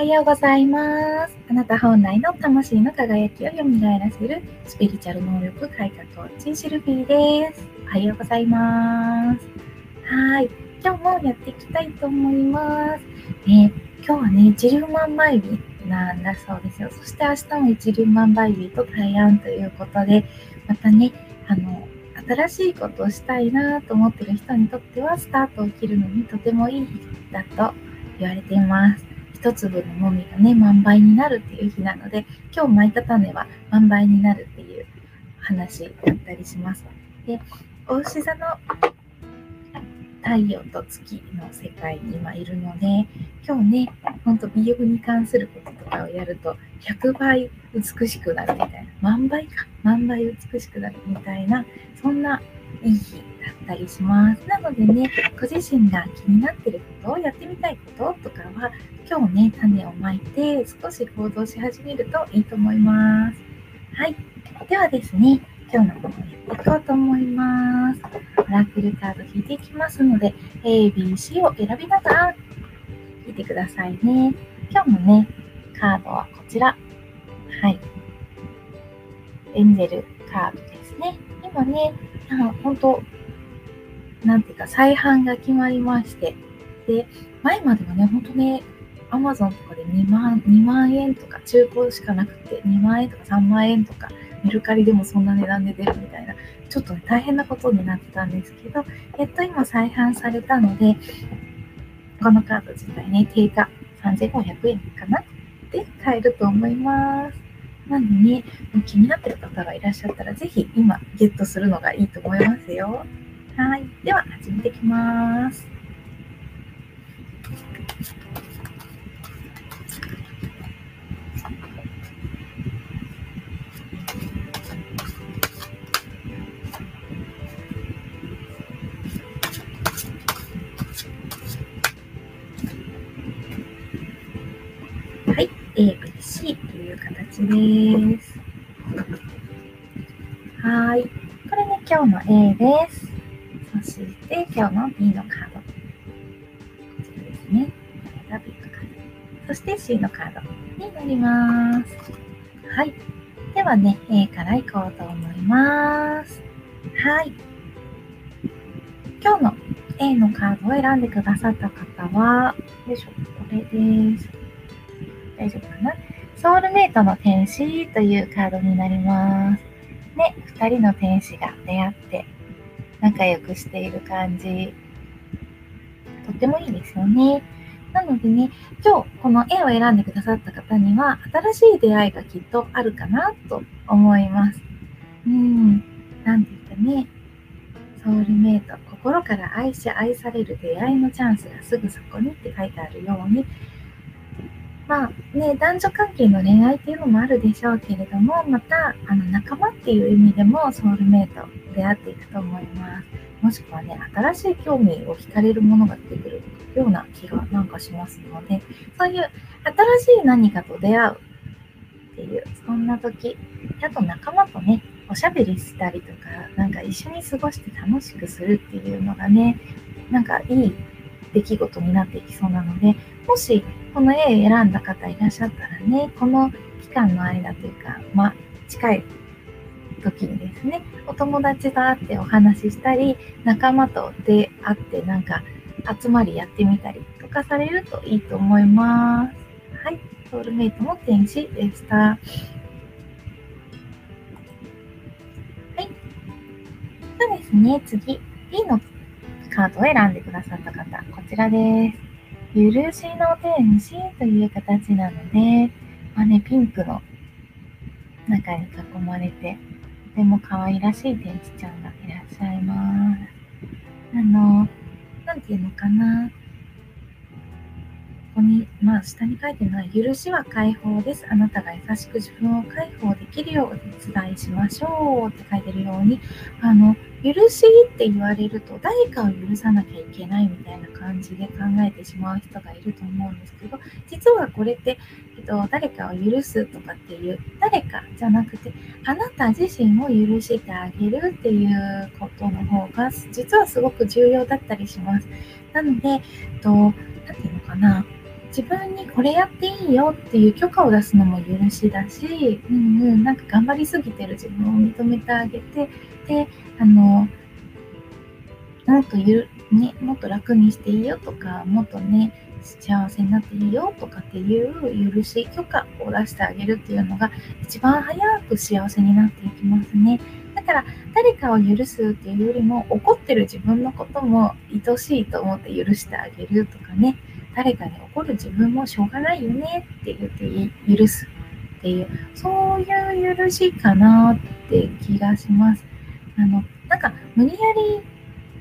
おはようございます。あなた本来の魂の輝きを蘇らせるスピリチュアル能力改革コーチシルビーです。おはようございます。はい。今日もやっていきたいと思います。ね、今日はね、一粒万倍日なんだそうですよ。そして明日も一粒万倍日と対案ということで、またね、あの、新しいことをしたいなと思ってる人にとっては、スタートを切るのにとてもいい日だと言われています。一粒のもみがね、万倍になるっていう日なので、今日巻いた種は万倍になるっていう話だったりします。で、お牛座の太陽と月の世界に今いるので、今日ね、ほんと美容に関することとかをやると、100倍美しくなるみたいな、万倍か、万倍美しくなるみたいな、そんないい日だったりします。なのでね、ご自身が気になってることをやってみたいこととかは、今日ね、種をまいて少し行動し始めるといいと思います。はい。ではですね、今日のものをやっていこうと思います。オラクルカード引いていきますので、A、B、C を選びながら引いてくださいね。今日のね、カードはこちら。はい。エンゼルカードですね。今ね、あ本当なんていうか、再販が決まりまして、で、前まではね、本当ね、アマゾンとかで2万 ,2 万円とか中古しかなくて2万円とか3万円とかメルカリでもそんな値段で出るみたいなちょっとね大変なことになってたんですけどやっと今再販されたのでこのカード自体ね定価3500円かなで買えると思います。なんで気になってる方がいらっしゃったらぜひ今ゲットするのがいいと思いますよ。はい。では始めていきます。はい、ABC という形です。はい。これね、今日の A です。そして、今日の B のカード。こちらですね。これが B のカード。そして C のカードになります。はい。ではね、A からいこうと思います。はい。今日の A のカードを選んでくださった方は、よいしょ、これです。大丈夫かな？ソウルメイトの天使というカードになります。ね、二人の天使が出会って仲良くしている感じ。とってもいいですよね。なのでね、今日この絵を選んでくださった方には新しい出会いがきっとあるかなと思います。うん、なんて言ったね、ソウルメイト、心から愛し愛される出会いのチャンスがすぐそこにって書いてあるように、まあね、男女関係の恋愛っていうのもあるでしょうけれども、またあの仲間っていう意味でもソウルメイト出会っていくと思います。もしくはね、新しい興味を惹かれるものが出てくるような気がなんかしますので、そういう新しい何かと出会うっていう、そんな時、あと仲間とね、おしゃべりしたりとか、なんか一緒に過ごして楽しくするっていうのがね、なんかいい出来事になっていきそうなので、もしこの絵を選んだ方いらっしゃったらね、この期間の間というか、まあ、近い時にですね、お友達と会ってお話ししたり、仲間と出会ってなんか集まりやってみたりとかされるといいと思います。はい、ソウルメイトの天使でした。はい。そうですね、次、B のカードを選んでくださった方、こちらです。許しの天使という形なので、まあね、ピンクの中に囲まれて、とても可愛らしい天使ちゃんがいらっしゃいます。あの、なんていうのかな。ここに、まあ、下に書いてるのは、許しは解放です。あなたが優しく自分を解放できるようお手伝いしましょうって書いてるように、あの、許しって言われると誰かを許さなきゃいけないみたいな感じで考えてしまう人がいると思うんですけど実はこれって、えっと、誰かを許すとかっていう誰かじゃなくてあなた自身を許してあげるっていうことの方が実はすごく重要だったりします。なので、えっと、なていうのかな自分にこれやっていいよっていう許可を出すのも許しだし、うんうん、なんか頑張りすぎてる自分を認めてあげて、で、あの、もっとゆね、もっと楽にしていいよとか、もっとね、幸せになっていいよとかっていう許し、許可を出してあげるっていうのが一番早く幸せになっていきますね。だから誰かを許すっていうよりも怒ってる自分のことも愛しいと思って許してあげるとかね、誰かに怒る自分もしょうがないよねって言って許すっていう、そういう許しかなって気がします。あの、なんか無理や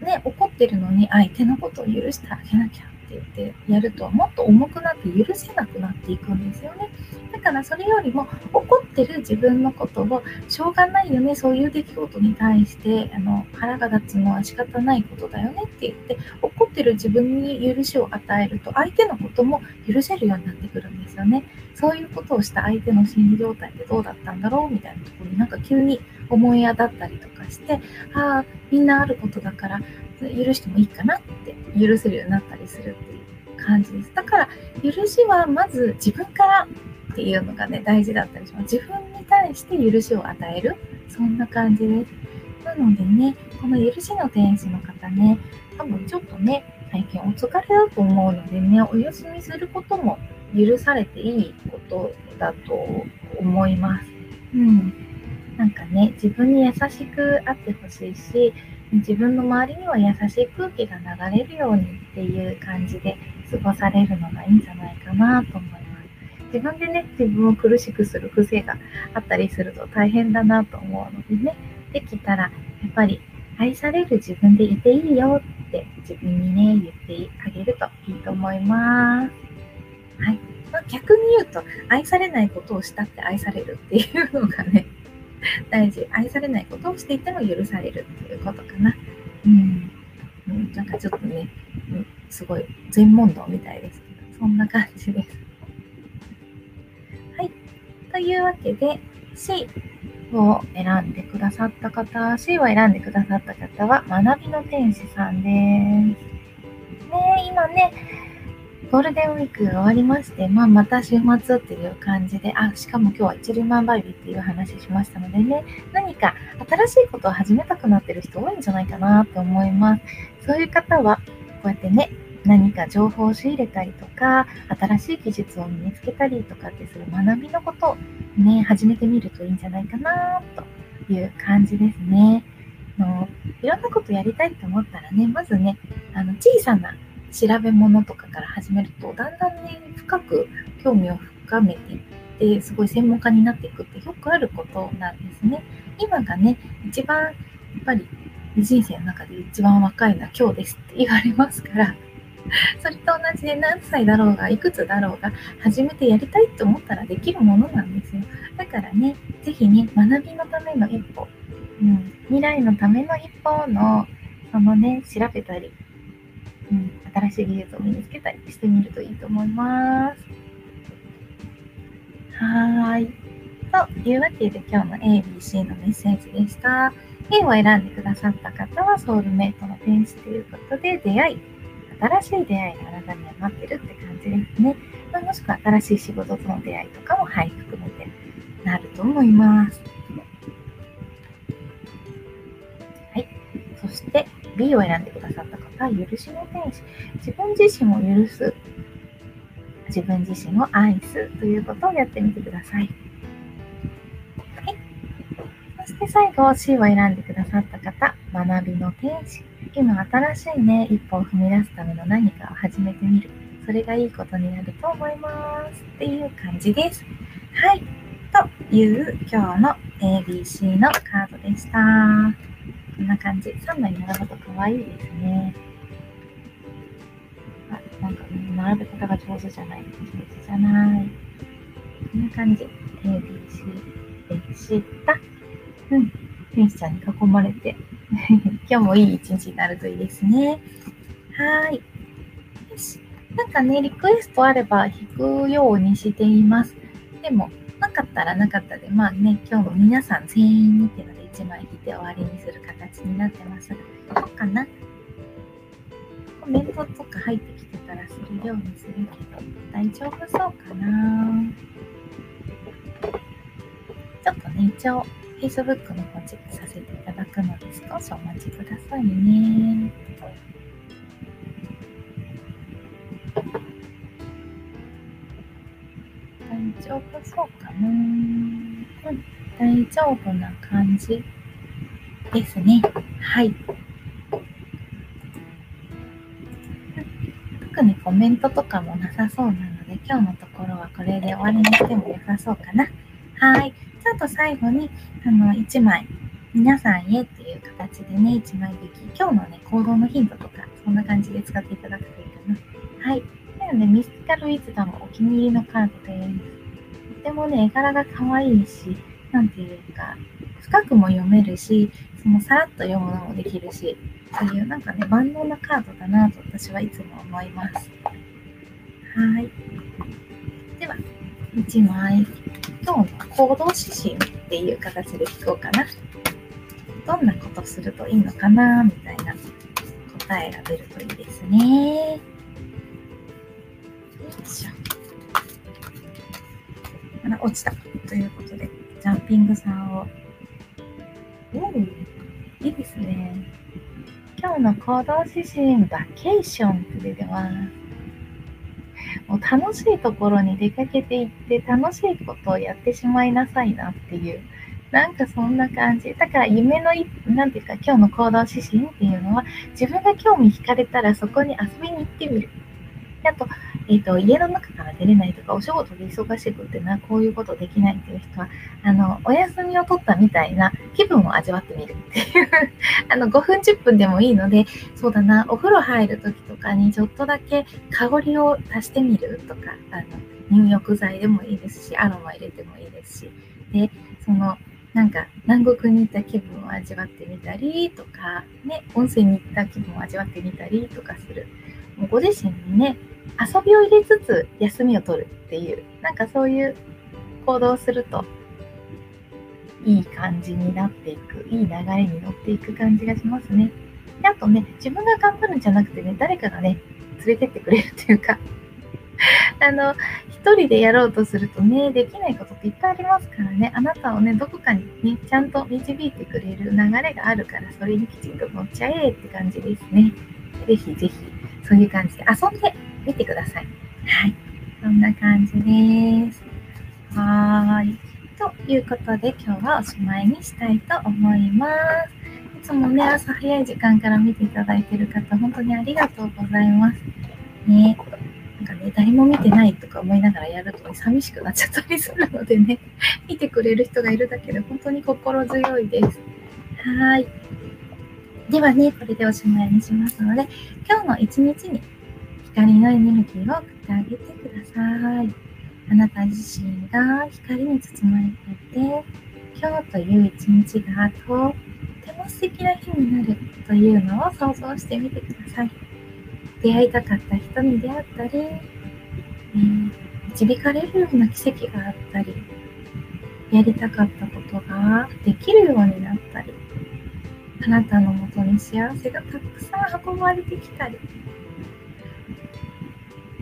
りね、怒ってるのに相手のことを許してあげなきゃって言ってやるともっと重くなって許せなくなっていくんですよね。だからそれよりも怒ってる自分のことをしょうがないよね、そういう出来事に対してあの腹が立つのは仕方ないことだよねって言って怒ってる自分に許しを与えると相手のことも許せるようになってくるんですよね。そういうことをした相手の心理状態ってどうだったんだろうみたいなところになんか急に思い当たったりとかして、ああ、みんなあることだから許してもいいかなって許せるようになったりするっていう感じです。だから許しはまず自分からっていうのがね大事だったりします。自分に対して許しを与えるそんな感じです。なのでね、この許しの天使の方ね、多分ちょっとね、最近お疲れだと思うのでね、お休みすることも許されていいことだと思います。うん。なんかね、自分に優しくあってほしいし、自分の周りには優しい空気が流れるようにっていう感じで過ごされるのがいいんじゃないかなと思います。自分でね、自分を苦しくする癖があったりすると大変だなと思うのでね、できたらやっぱり愛される自分でいていいよって自分にね、言ってあげるといいと思います。はい。まあ、逆に言うと、愛されないことをしたって愛されるっていうのがね、大事。愛されないことをしていても許されるっていうことかな。うん。うん、なんかちょっとね、うん、すごい全問答みたいですけど、そんな感じです。はい。というわけで、C を選んでくださった方、C を選んでくださった方は、学びの天使さんです。ね今ね、ゴールデンウィーク終わりまして、まあ、また週末っていう感じで、あ、しかも今日は一粒万倍日っていう話しましたのでね、何か新しいことを始めたくなってる人多いんじゃないかなと思います。そういう方は、こうやってね、何か情報を仕入れたりとか、新しい技術を身につけたりとかってする学びのことをね、始めてみるといいんじゃないかなという感じですね。のいろんなことやりたいと思ったらね、まずね、あの小さな調べ物とかから始めると、だんだんね、深く興味を深めていって、すごい専門家になっていくってよくあることなんですね。今がね、一番やっぱり人生の中で一番若いのは今日ですって言われますから、それと同じで何歳だろうが、いくつだろうが、始めてやりたいって思ったらできるものなんですよ。だからね、ぜひね、学びのための一歩、うん、未来のための一歩の、そのね、調べたり、うん、新しい技術を身につけたりしてみるといいと思います。はい。というわけで今日の ABC のメッセージでした。A を選んでくださった方はソウルメイトの天使ということで出会い、新しい出会いがあなたには待ってるって感じですね。ま、もしくは新しい仕事との出会いとかも、はい、含めてなると思います。はい。そして B を選んでくださったが許しの天使。自分自身を許す。自分自身を愛すということをやってみてください。はい。そして最後、C を選んでくださった方、学びの天使。今新しいね、一歩を踏み出すための何かを始めてみる。それがいいことになると思います。っていう感じです。はい。という今日の ABC のカードでした。こんな感じ。3枚並ぶと可愛いですね。なんか、ね、並べ方が上手じゃない。上手じゃない。こんな感じ。ABC でした。うん。天使ちゃんに囲まれて 今日もいい一日になるといいですね。はい。よし。なんかね、リクエストあれば弾くようにしています。でも、なかったらなかったで、まあね、今日も皆さん全員見てので1枚引いて終わりにする形になってます。どうかな？コメントとか入ってきてたらするようにするけど、大丈夫そうかな？ちょっとね、一応、Facebook の方チェックさせていただくので、少しお待ちくださいね。大丈夫そうかな？うん、大丈夫な感じ？ですね。はい。特にコメントとかもなさそうなので、今日のところはこれで終わりにしても良さそうかな。はい。ちょっと最後に、あの、1枚、皆さんへっていう形でね、1枚引き、今日のね、行動のヒントとか、そんな感じで使っていただくといいかな。はい。なので、ミスティカルウィズダムお気に入りのカードです。とてもね、絵柄が可愛いし、なんていうか、深くも読めるし、そのさらっと読むのもできるし、そういうなんかね、万能なカードだなと私はいつも思います。はい。では、1枚、今日の行動指針っていう形で聞こうかな。どんなことするといいのかなみたいな答えが出るといいですね。よいしょ。あら、落ちた。ということで、ジャンピングさんを。お、いいですね。今日の行動指針、バケーションって出てます。もう楽しいところに出かけていって楽しいことをやってしまいなさいなっていう、なんかそんな感じ。だから夢のい、なんていうか今日の行動指針っていうのは自分が興味惹かれたらそこに遊びに行ってみる。あと、えっ、ー、と、家の中から出れないとか、お仕事で忙しくってな、こういうことできないっていう人は、あの、お休みを取ったみたいな気分を味わってみるっていう あの、5分10分でもいいので、そうだな、お風呂入る時とかにちょっとだけ香りを足してみるとか、あの、入浴剤でもいいですし、アロマ入れてもいいですし、で、その、なんか南国に行った気分を味わってみたりとか、ね、温泉に行った気分を味わってみたりとかする。もうご自身にね、遊びを入れつつ休みを取るっていう、なんかそういう行動をすると、いい感じになっていく、いい流れに乗っていく感じがしますね。であとね、自分が頑張るんじゃなくてね、誰かがね、連れてってくれるっていうか あの、一人でやろうとするとね、できないことっていっぱいありますからね、あなたをね、どこかにね、ちゃんと導いてくれる流れがあるから、それにきちんと乗っちゃえって感じですね。ぜひぜひ、そういう感じで遊んでみてください。はい。そんな感じです。はーい。ということで、今日はおしまいにしたいと思います。いつもね、朝早い時間から見ていただいている方、本当にありがとうございます。ね。なんかね、誰も見てないとか思いながらやると、ね、寂しくなっちゃったりするのでね、見てくれる人がいるだけで本当に心強いです。はい。ではね、これでおしまいにしますので、今日の一日に光のエネルギーを送ってあげてください。あなた自身が光に包まれていて、今日という一日がとっても素敵な日になるというのを想像してみてください。出会いたかった人に出会ったり、えー、導かれるような奇跡があったり、やりたかったことができるようになったり、あなたのもとに幸せがたくさん運ばれてきたり、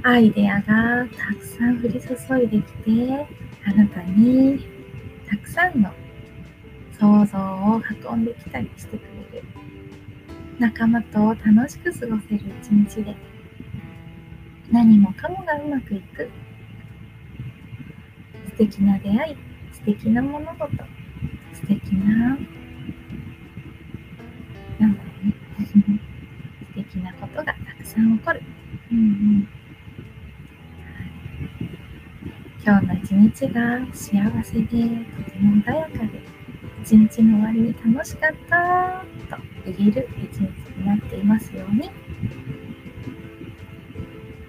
アイデアがたくさん降り注いできて、あなたにたくさんの想像を運んできたりしてくれる。仲間と楽しく過ごせる一日で、何もかもがうまくいく。素敵な出会い、素敵な物事、素敵な、なんだろうね。素敵なことがたくさん起こる。うんうん今日の一日が幸せでとても穏やかで一日の終わりに楽しかったと言える一日になっていますように。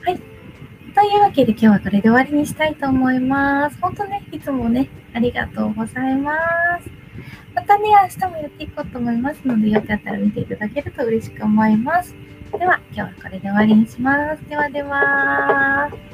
はい。というわけで今日はこれで終わりにしたいと思います。本当ね、いつもね、ありがとうございます。またね、明日もやっていこうと思いますので、よかったら見ていただけると嬉しく思います。では、今日はこれで終わりにします。ではでは。